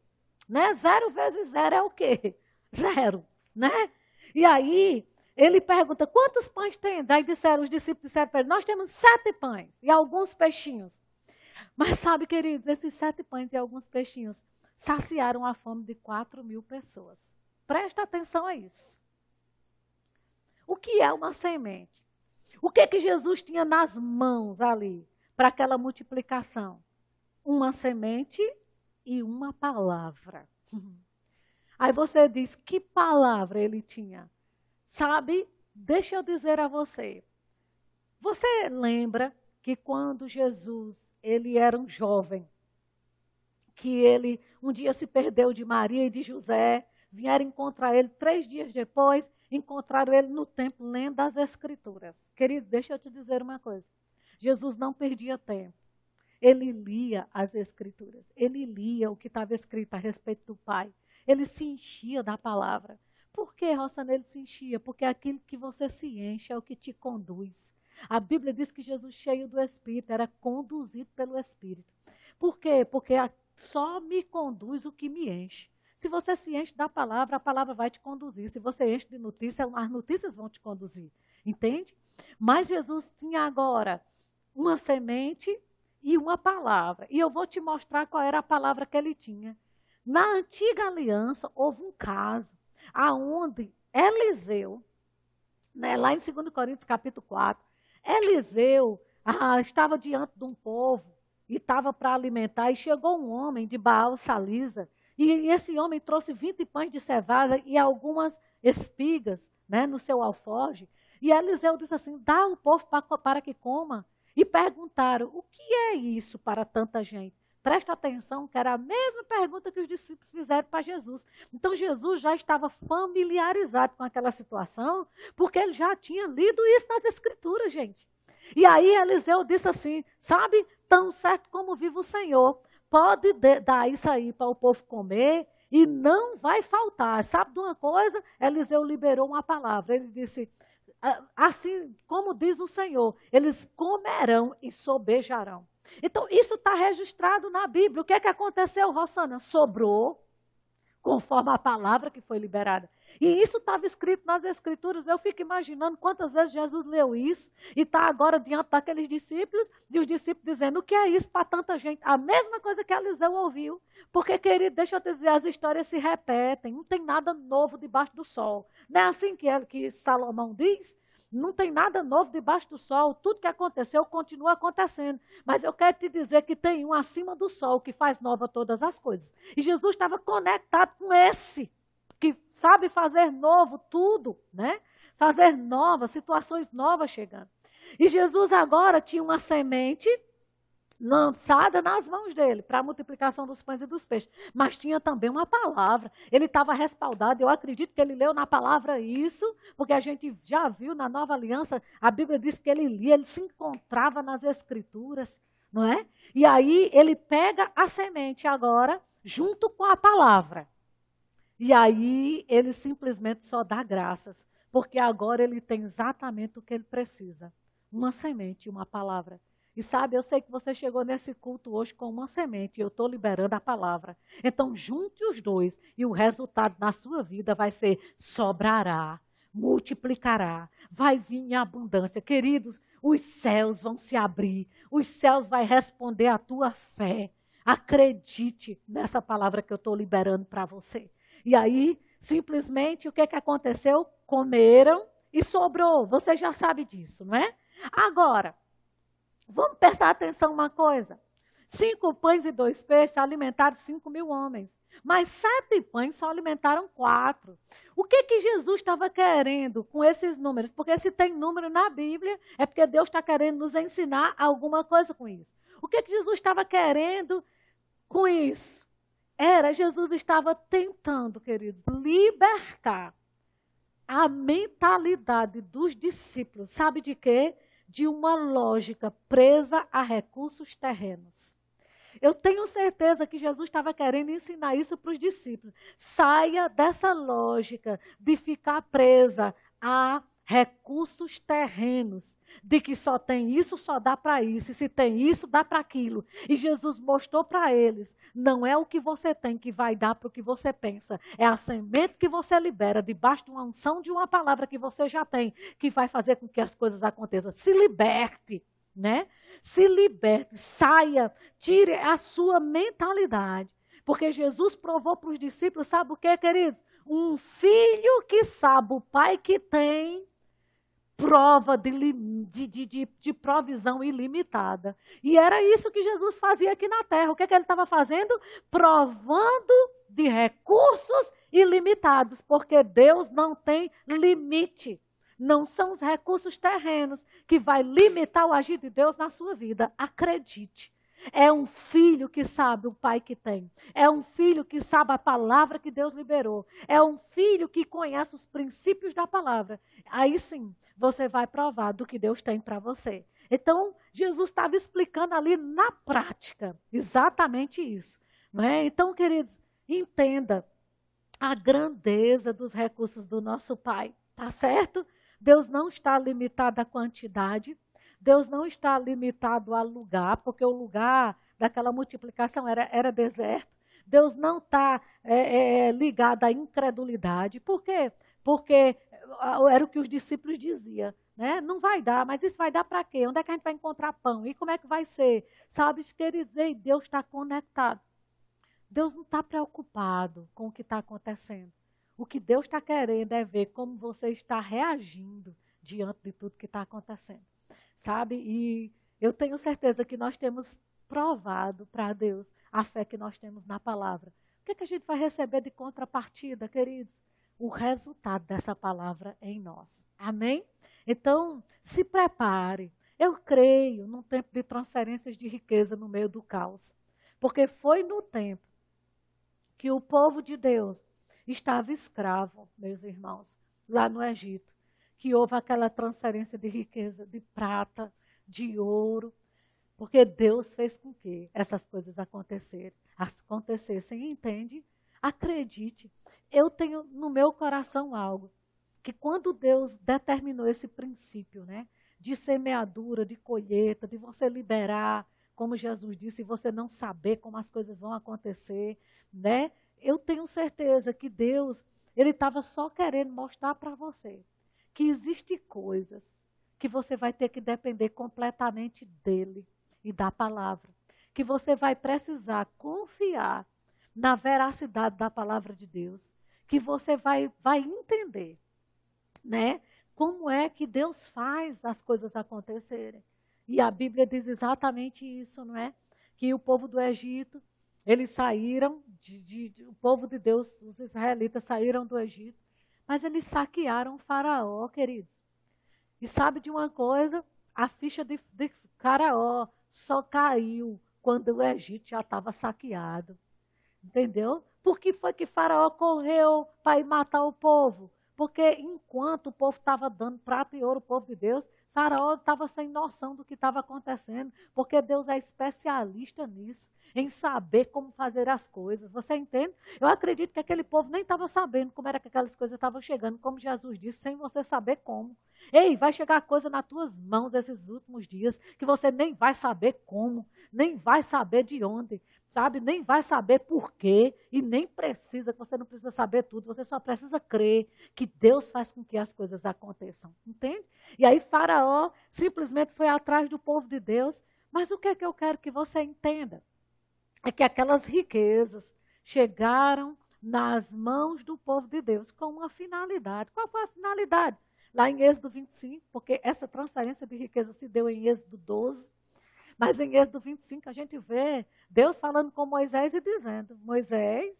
Né? Zero vezes zero é o quê? *laughs* Zero, né? E aí, ele pergunta, quantos pães tem? Daí disseram, os discípulos disseram para ele, nós temos sete pães e alguns peixinhos. Mas sabe, queridos, esses sete pães e alguns peixinhos saciaram a fome de quatro mil pessoas. Presta atenção a isso. O que é uma semente? O que que Jesus tinha nas mãos ali para aquela multiplicação? Uma semente e uma palavra. *laughs* Aí você diz, que palavra ele tinha? Sabe, deixa eu dizer a você. Você lembra que quando Jesus, ele era um jovem, que ele um dia se perdeu de Maria e de José, vieram encontrar ele três dias depois, encontraram ele no templo lendo as Escrituras. Querido, deixa eu te dizer uma coisa. Jesus não perdia tempo. Ele lia as Escrituras. Ele lia o que estava escrito a respeito do Pai. Ele se enchia da palavra. Por que, Rossana, ele se enchia? Porque aquilo que você se enche é o que te conduz. A Bíblia diz que Jesus, cheio do Espírito, era conduzido pelo Espírito. Por quê? Porque só me conduz o que me enche. Se você se enche da palavra, a palavra vai te conduzir. Se você enche de notícias, as notícias vão te conduzir. Entende? Mas Jesus tinha agora uma semente e uma palavra. E eu vou te mostrar qual era a palavra que ele tinha. Na antiga aliança, houve um caso aonde Eliseu, né, lá em 2 Coríntios capítulo 4, Eliseu ah, estava diante de um povo e estava para alimentar, e chegou um homem de Baal Salisa, e esse homem trouxe 20 pães de cevada e algumas espigas né, no seu alforge. E Eliseu disse assim: dá o povo para, para que coma. E perguntaram: o que é isso para tanta gente? Presta atenção, que era a mesma pergunta que os discípulos fizeram para Jesus. Então Jesus já estava familiarizado com aquela situação, porque ele já tinha lido isso nas Escrituras, gente. E aí Eliseu disse assim: sabe, tão certo como vive o Senhor, pode dar isso aí para o povo comer e não vai faltar. Sabe de uma coisa? Eliseu liberou uma palavra. Ele disse: assim como diz o Senhor, eles comerão e sobejarão. Então, isso está registrado na Bíblia. O que é que aconteceu, Rossana? Sobrou, conforme a palavra que foi liberada. E isso estava escrito nas Escrituras. Eu fico imaginando quantas vezes Jesus leu isso e está agora diante daqueles discípulos e os discípulos dizendo: o que é isso para tanta gente? A mesma coisa que Eliseu ouviu. Porque, querido, deixa eu te dizer, as histórias se repetem. Não tem nada novo debaixo do sol. Não é assim que, ele, que Salomão diz? Não tem nada novo debaixo do sol. Tudo que aconteceu continua acontecendo. Mas eu quero te dizer que tem um acima do sol que faz nova todas as coisas. E Jesus estava conectado com esse que sabe fazer novo tudo, né? Fazer novas, situações novas chegando. E Jesus agora tinha uma semente lançada nas mãos dele para a multiplicação dos pães e dos peixes. Mas tinha também uma palavra. Ele estava respaldado. Eu acredito que ele leu na palavra isso, porque a gente já viu na nova aliança, a Bíblia diz que ele lia, ele se encontrava nas escrituras, não é? E aí ele pega a semente agora junto com a palavra. E aí ele simplesmente só dá graças, porque agora ele tem exatamente o que ele precisa: uma semente, uma palavra. E sabe, eu sei que você chegou nesse culto hoje com uma semente, e eu estou liberando a palavra. Então, junte os dois, e o resultado na sua vida vai ser: sobrará, multiplicará, vai vir em abundância. Queridos, os céus vão se abrir, os céus vão responder à tua fé. Acredite nessa palavra que eu estou liberando para você. E aí, simplesmente, o que, que aconteceu? Comeram e sobrou. Você já sabe disso, não é? Agora, vamos prestar atenção uma coisa. Cinco pães e dois peixes alimentaram cinco mil homens. Mas sete pães só alimentaram quatro. O que, que Jesus estava querendo com esses números? Porque se tem número na Bíblia, é porque Deus está querendo nos ensinar alguma coisa com isso. O que, que Jesus estava querendo com isso? Era, Jesus estava tentando, queridos, libertar a mentalidade dos discípulos, sabe de quê? De uma lógica presa a recursos terrenos. Eu tenho certeza que Jesus estava querendo ensinar isso para os discípulos. Saia dessa lógica de ficar presa a recursos terrenos, de que só tem isso, só dá para isso, e se tem isso, dá para aquilo. E Jesus mostrou para eles: não é o que você tem que vai dar para o que você pensa, é a semente que você libera debaixo de uma unção de uma palavra que você já tem, que vai fazer com que as coisas aconteçam. Se liberte né? Se liberte, saia, tire a sua mentalidade. Porque Jesus provou para os discípulos, sabe o que, queridos? Um filho que sabe o pai que tem, prova de, de, de, de, provisão ilimitada. E era isso que Jesus fazia aqui na terra. O que, que ele estava fazendo? Provando de recursos ilimitados, porque Deus não tem limite. Não são os recursos terrenos que vai limitar o agir de Deus na sua vida. Acredite. É um filho que sabe o pai que tem. É um filho que sabe a palavra que Deus liberou. É um filho que conhece os princípios da palavra. Aí sim, você vai provar do que Deus tem para você. Então, Jesus estava explicando ali na prática exatamente isso. Não é? Então, queridos, entenda a grandeza dos recursos do nosso Pai. Tá certo? Deus não está limitado à quantidade, Deus não está limitado a lugar, porque o lugar daquela multiplicação era, era deserto. Deus não está é, é, é, ligado à incredulidade. Por quê? Porque era o que os discípulos diziam. Né? Não vai dar, mas isso vai dar para quê? Onde é que a gente vai encontrar pão? E como é que vai ser? Sabe, quer dizer, Deus está conectado. Deus não está preocupado com o que está acontecendo. O que Deus está querendo é ver como você está reagindo diante de tudo que está acontecendo. Sabe? E eu tenho certeza que nós temos provado para Deus a fé que nós temos na palavra. O que, é que a gente vai receber de contrapartida, queridos? O resultado dessa palavra em nós. Amém? Então, se prepare. Eu creio num tempo de transferências de riqueza no meio do caos. Porque foi no tempo que o povo de Deus estava escravo, meus irmãos, lá no Egito, que houve aquela transferência de riqueza, de prata, de ouro, porque Deus fez com que essas coisas acontecessem, entende? Acredite, eu tenho no meu coração algo, que quando Deus determinou esse princípio, né, de semeadura, de colheita, de você liberar, como Jesus disse, você não saber como as coisas vão acontecer, né? eu tenho certeza que Deus, ele estava só querendo mostrar para você que existem coisas que você vai ter que depender completamente dele e da palavra, que você vai precisar confiar na veracidade da palavra de Deus, que você vai vai entender, né? Como é que Deus faz as coisas acontecerem? E a Bíblia diz exatamente isso, não é? Que o povo do Egito eles saíram, de, de, de, o povo de Deus, os israelitas saíram do Egito, mas eles saquearam Faraó, queridos. E sabe de uma coisa? A ficha de, de Faraó só caiu quando o Egito já estava saqueado. Entendeu? Por que foi que Faraó correu para ir matar o povo? Porque enquanto o povo estava dando prata e ouro, o povo de Deus, Faraó estava sem noção do que estava acontecendo, porque Deus é especialista nisso em saber como fazer as coisas. Você entende? Eu acredito que aquele povo nem estava sabendo como era que aquelas coisas estavam chegando, como Jesus disse, sem você saber como. Ei, vai chegar coisa nas tuas mãos esses últimos dias que você nem vai saber como, nem vai saber de onde, sabe? Nem vai saber por quê e nem precisa, que você não precisa saber tudo, você só precisa crer que Deus faz com que as coisas aconteçam. Entende? E aí Faraó simplesmente foi atrás do povo de Deus. Mas o que é que eu quero que você entenda? É que aquelas riquezas chegaram nas mãos do povo de Deus com uma finalidade. Qual foi a finalidade? lá em Êxodo 25, porque essa transferência de riqueza se deu em Êxodo 12. Mas em Êxodo 25 a gente vê Deus falando com Moisés e dizendo: Moisés,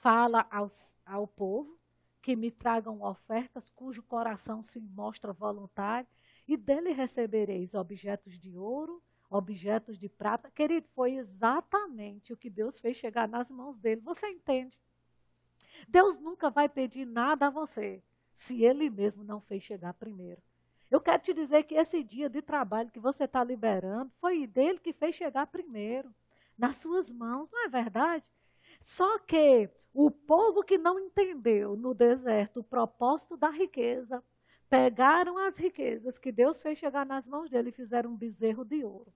fala aos, ao povo que me tragam ofertas cujo coração se mostra voluntário, e dele recebereis objetos de ouro, objetos de prata. Querido, foi exatamente o que Deus fez chegar nas mãos dele. Você entende? Deus nunca vai pedir nada a você se ele mesmo não fez chegar primeiro. Eu quero te dizer que esse dia de trabalho que você está liberando foi dele que fez chegar primeiro, nas suas mãos, não é verdade? Só que o povo que não entendeu no deserto o propósito da riqueza, pegaram as riquezas que Deus fez chegar nas mãos dele e fizeram um bezerro de ouro.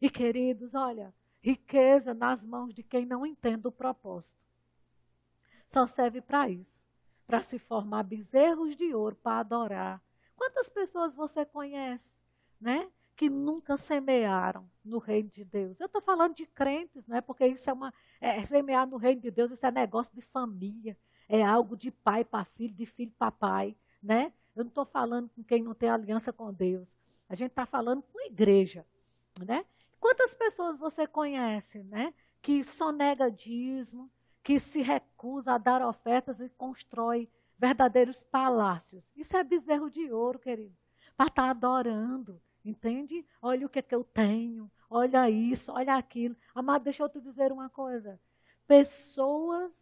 E queridos, olha, riqueza nas mãos de quem não entende o propósito. Só serve para isso, para se formar bezerros de ouro para adorar Quantas pessoas você conhece, né? Que nunca semearam no reino de Deus. Eu estou falando de crentes, né? Porque isso é uma. É, semear no reino de Deus, isso é negócio de família. É algo de pai para filho, de filho para pai, né? Eu não estou falando com quem não tem aliança com Deus. A gente está falando com a igreja, né? Quantas pessoas você conhece, né? Que sonega dízimo, que se recusa a dar ofertas e constrói verdadeiros palácios. Isso é bezerro de ouro, querido. Para estar tá adorando, entende? Olha o que, é que eu tenho, olha isso, olha aquilo. Amado, deixa eu te dizer uma coisa. Pessoas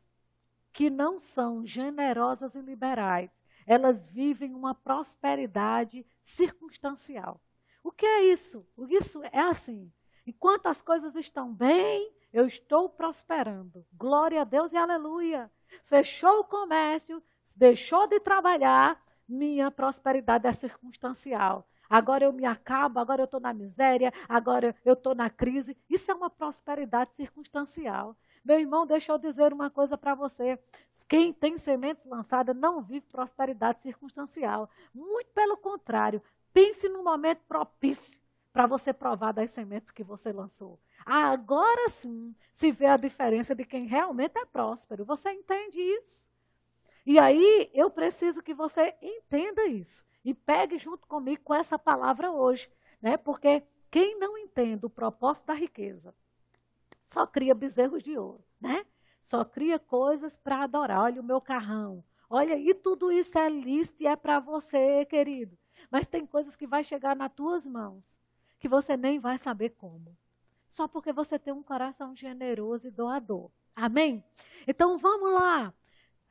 que não são generosas e liberais, elas vivem uma prosperidade circunstancial. O que é isso? Isso é assim. Enquanto as coisas estão bem, eu estou prosperando. Glória a Deus e aleluia. Fechou o comércio, deixou de trabalhar, minha prosperidade é circunstancial. Agora eu me acabo, agora eu estou na miséria, agora eu estou na crise. Isso é uma prosperidade circunstancial. Meu irmão, deixa eu dizer uma coisa para você. Quem tem sementes lançadas não vive prosperidade circunstancial. Muito pelo contrário. Pense no momento propício para você provar das sementes que você lançou. Agora sim se vê a diferença de quem realmente é próspero. Você entende isso? E aí eu preciso que você entenda isso e pegue junto comigo com essa palavra hoje, né? Porque quem não entende o propósito da riqueza só cria bezerros de ouro, né? Só cria coisas para adorar. Olha o meu carrão. Olha, e tudo isso é lícito e é para você, querido. Mas tem coisas que vai chegar nas tuas mãos que você nem vai saber como. Só porque você tem um coração generoso e doador. Amém? Então vamos lá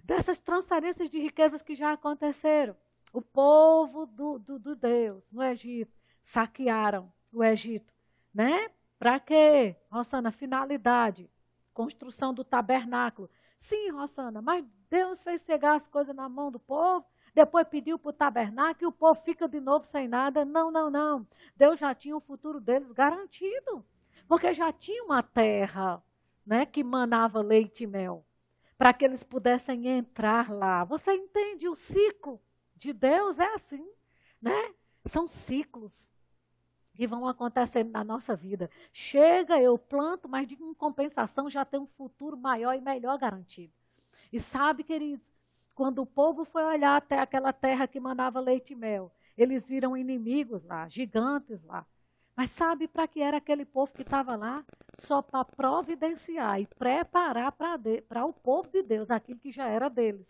dessas transferências de riquezas que já aconteceram. O povo do, do, do Deus no Egito saquearam o Egito, né? Para quê? Rossana, finalidade, construção do tabernáculo. Sim, Rossana, mas Deus fez chegar as coisas na mão do povo, depois pediu para o tabernáculo e o povo fica de novo sem nada. Não, não, não. Deus já tinha o futuro deles garantido, porque já tinha uma terra né, que manava leite e mel para que eles pudessem entrar lá. Você entende? O ciclo de Deus é assim, né? São ciclos que vão acontecendo na nossa vida. Chega, eu planto, mas de compensação já tem um futuro maior e melhor garantido. E sabe, queridos, quando o povo foi olhar até aquela terra que mandava leite e mel, eles viram inimigos lá, gigantes lá. Mas sabe para que era aquele povo que estava lá? Só para providenciar e preparar para o povo de Deus aquilo que já era deles.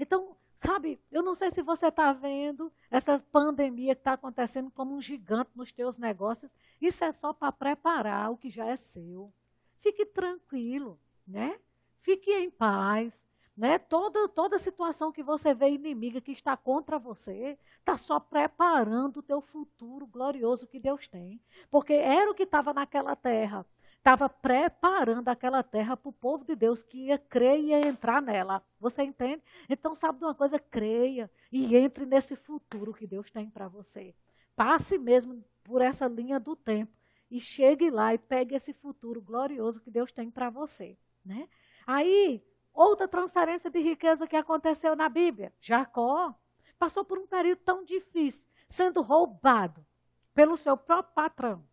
Então, sabe, eu não sei se você está vendo essa pandemia que está acontecendo como um gigante nos teus negócios. Isso é só para preparar o que já é seu. Fique tranquilo, né? Fique em paz. Né? Toda, toda situação que você vê inimiga que está contra você, está só preparando o teu futuro glorioso que Deus tem. Porque era o que estava naquela terra. Estava preparando aquela terra para o povo de Deus que ia crer e ia entrar nela. Você entende? Então, sabe de uma coisa? Creia e entre nesse futuro que Deus tem para você. Passe mesmo por essa linha do tempo e chegue lá e pegue esse futuro glorioso que Deus tem para você. Né? Aí, Outra transferência de riqueza que aconteceu na Bíblia. Jacó passou por um período tão difícil, sendo roubado pelo seu próprio patrão.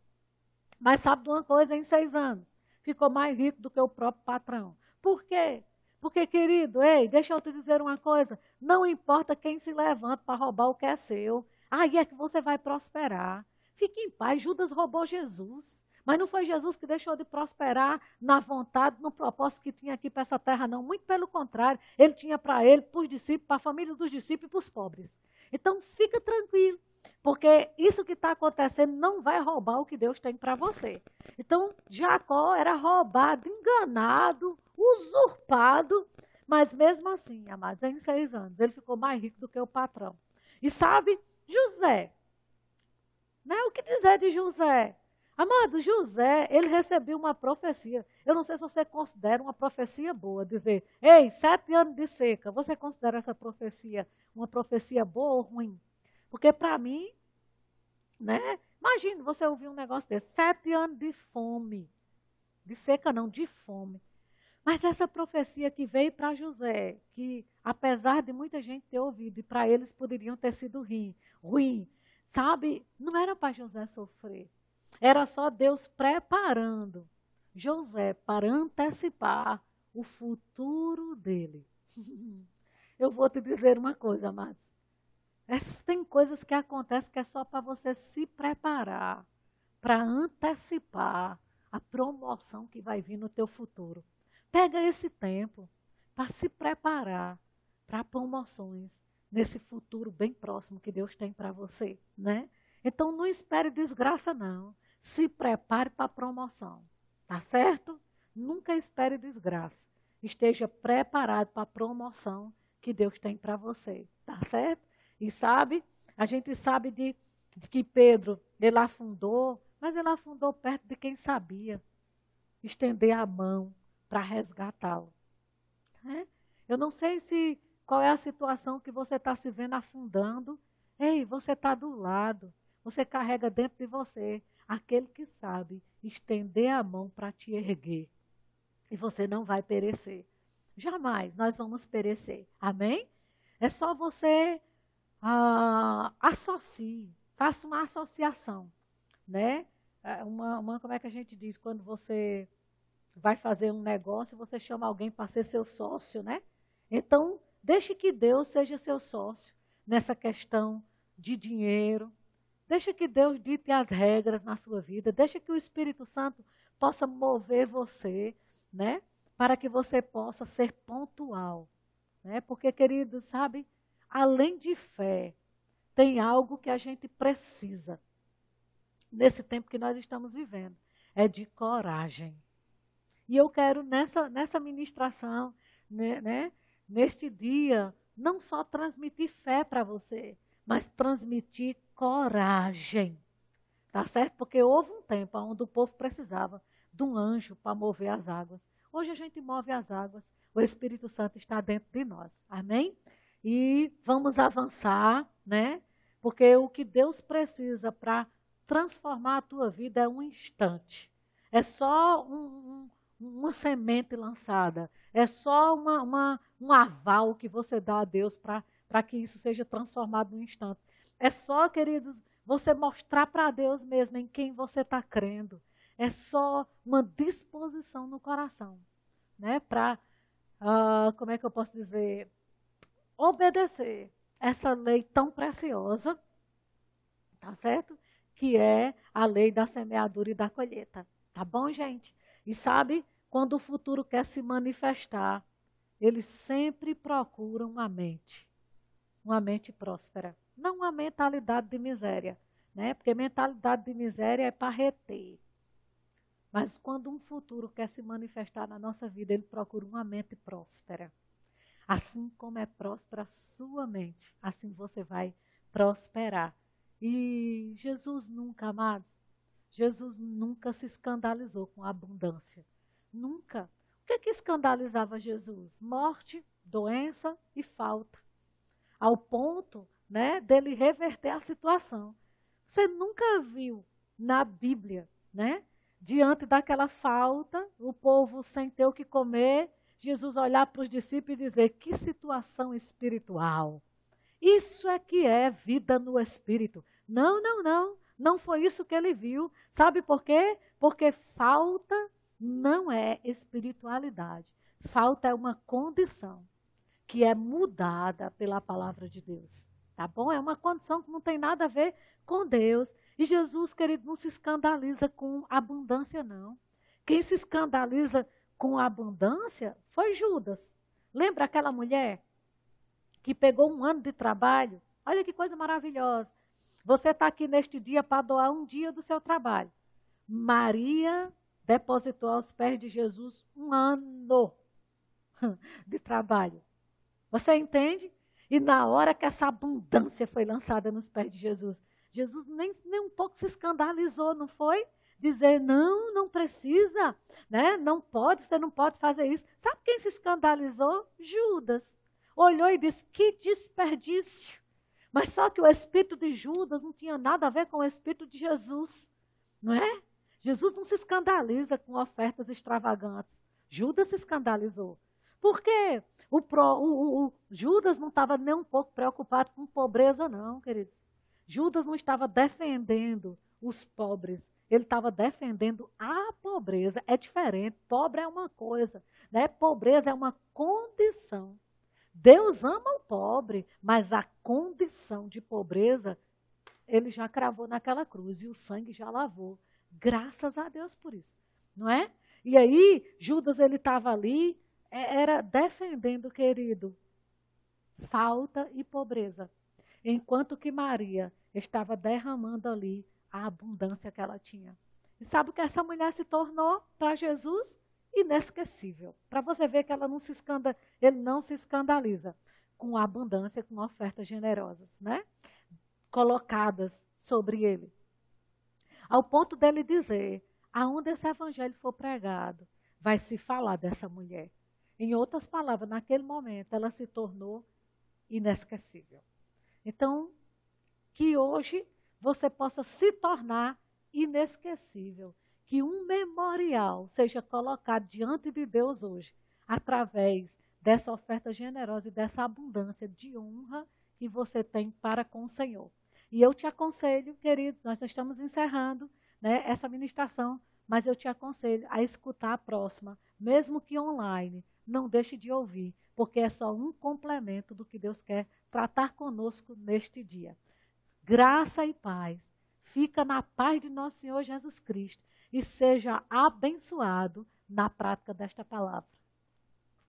Mas sabe de uma coisa, em seis anos, ficou mais rico do que o próprio patrão. Por quê? Porque, querido, ei, deixa eu te dizer uma coisa: não importa quem se levanta para roubar o que é seu, aí é que você vai prosperar. Fique em paz, Judas roubou Jesus. Mas não foi Jesus que deixou de prosperar na vontade, no propósito que tinha aqui para essa terra, não. Muito pelo contrário, ele tinha para ele, para os discípulos, para a família dos discípulos e para os pobres. Então, fica tranquilo, porque isso que está acontecendo não vai roubar o que Deus tem para você. Então, Jacó era roubado, enganado, usurpado, mas mesmo assim, amados, em seis anos, ele ficou mais rico do que o patrão. E sabe, José, né, o que dizer de José? Amado, José, ele recebeu uma profecia. Eu não sei se você considera uma profecia boa, dizer, ei, sete anos de seca, você considera essa profecia uma profecia boa ou ruim? Porque para mim, né? Imagina você ouvir um negócio desse, sete anos de fome. De seca não, de fome. Mas essa profecia que veio para José, que apesar de muita gente ter ouvido, e para eles poderiam ter sido ruim, ruim, sabe? Não era para José sofrer. Era só Deus preparando José para antecipar o futuro dele. *laughs* Eu vou te dizer uma coisa, amados. Tem coisas que acontecem que é só para você se preparar, para antecipar a promoção que vai vir no teu futuro. Pega esse tempo para se preparar para promoções nesse futuro bem próximo que Deus tem para você, né? Então não espere desgraça não se prepare para a promoção. Tá certo? Nunca espere desgraça. Esteja preparado para a promoção que Deus tem para você. Tá certo? E sabe, a gente sabe de, de que Pedro, ele afundou, mas ele afundou perto de quem sabia estender a mão para resgatá-lo. É? Eu não sei se qual é a situação que você está se vendo afundando. Ei, você está do lado. Você carrega dentro de você aquele que sabe estender a mão para te erguer. E você não vai perecer. Jamais nós vamos perecer. Amém? É só você ah, associe, faça uma associação, né? É uma, uma, como é que a gente diz quando você vai fazer um negócio, você chama alguém para ser seu sócio, né? Então, deixe que Deus seja seu sócio nessa questão de dinheiro, Deixa que Deus dite as regras na sua vida. Deixa que o Espírito Santo possa mover você, né? Para que você possa ser pontual. Né? Porque, querido, sabe, além de fé, tem algo que a gente precisa nesse tempo que nós estamos vivendo. É de coragem. E eu quero, nessa, nessa ministração, né, né, neste dia, não só transmitir fé para você, mas transmitir coragem. Tá certo? Porque houve um tempo onde o povo precisava de um anjo para mover as águas. Hoje a gente move as águas, o Espírito Santo está dentro de nós. Amém? E vamos avançar, né? Porque o que Deus precisa para transformar a tua vida é um instante. É só um, um, uma semente lançada. É só uma, uma, um aval que você dá a Deus para que isso seja transformado num instante. É só, queridos, você mostrar para Deus mesmo em quem você está crendo. É só uma disposição no coração, né? Para, uh, como é que eu posso dizer, obedecer essa lei tão preciosa, tá certo? Que é a lei da semeadura e da colheita. Tá bom, gente? E sabe, quando o futuro quer se manifestar, eles sempre procuram uma mente, uma mente próspera não uma mentalidade de miséria, né? Porque mentalidade de miséria é para reter. Mas quando um futuro quer se manifestar na nossa vida, ele procura uma mente próspera. Assim como é próspera a sua mente, assim você vai prosperar. E Jesus nunca, amados, Jesus nunca se escandalizou com a abundância. Nunca. O que, é que escandalizava Jesus? Morte, doença e falta. Ao ponto né, dele reverter a situação. Você nunca viu na Bíblia, né, diante daquela falta, o povo sem ter o que comer, Jesus olhar para os discípulos e dizer: que situação espiritual. Isso é que é vida no espírito. Não, não, não. Não foi isso que ele viu. Sabe por quê? Porque falta não é espiritualidade. Falta é uma condição que é mudada pela palavra de Deus. Tá bom? É uma condição que não tem nada a ver com Deus. E Jesus, querido, não se escandaliza com abundância, não. Quem se escandaliza com abundância foi Judas. Lembra aquela mulher que pegou um ano de trabalho? Olha que coisa maravilhosa. Você está aqui neste dia para doar um dia do seu trabalho. Maria depositou aos pés de Jesus um ano *laughs* de trabalho. Você entende? E na hora que essa abundância foi lançada nos pés de Jesus, Jesus nem, nem um pouco se escandalizou, não foi? Dizer, não, não precisa, né? não pode, você não pode fazer isso. Sabe quem se escandalizou? Judas. Olhou e disse, que desperdício. Mas só que o espírito de Judas não tinha nada a ver com o espírito de Jesus, não é? Jesus não se escandaliza com ofertas extravagantes. Judas se escandalizou. Por quê? O, pro, o, o, Judas não estava nem um pouco preocupado com pobreza, não, queridos. Judas não estava defendendo os pobres, ele estava defendendo a pobreza. É diferente. Pobre é uma coisa, né? Pobreza é uma condição. Deus ama o pobre, mas a condição de pobreza ele já cravou naquela cruz e o sangue já lavou. Graças a Deus por isso, não é? E aí Judas ele estava ali é, era defendendo, querido, falta e pobreza. Enquanto que Maria estava derramando ali a abundância que ela tinha. E sabe o que essa mulher se tornou para Jesus? Inesquecível. Para você ver que ela não se escanda, ele não se escandaliza com a abundância, com ofertas generosas, né? Colocadas sobre ele. Ao ponto dele dizer: aonde esse evangelho for pregado, vai se falar dessa mulher. Em outras palavras, naquele momento ela se tornou inesquecível. Então, que hoje você possa se tornar inesquecível, que um memorial seja colocado diante de Deus hoje, através dessa oferta generosa e dessa abundância de honra que você tem para com o Senhor. E eu te aconselho, querido, nós estamos encerrando né, essa ministração, mas eu te aconselho a escutar a próxima, mesmo que online, não deixe de ouvir, porque é só um complemento do que Deus quer tratar conosco neste dia. Graça e paz. Fica na paz de nosso Senhor Jesus Cristo e seja abençoado na prática desta palavra.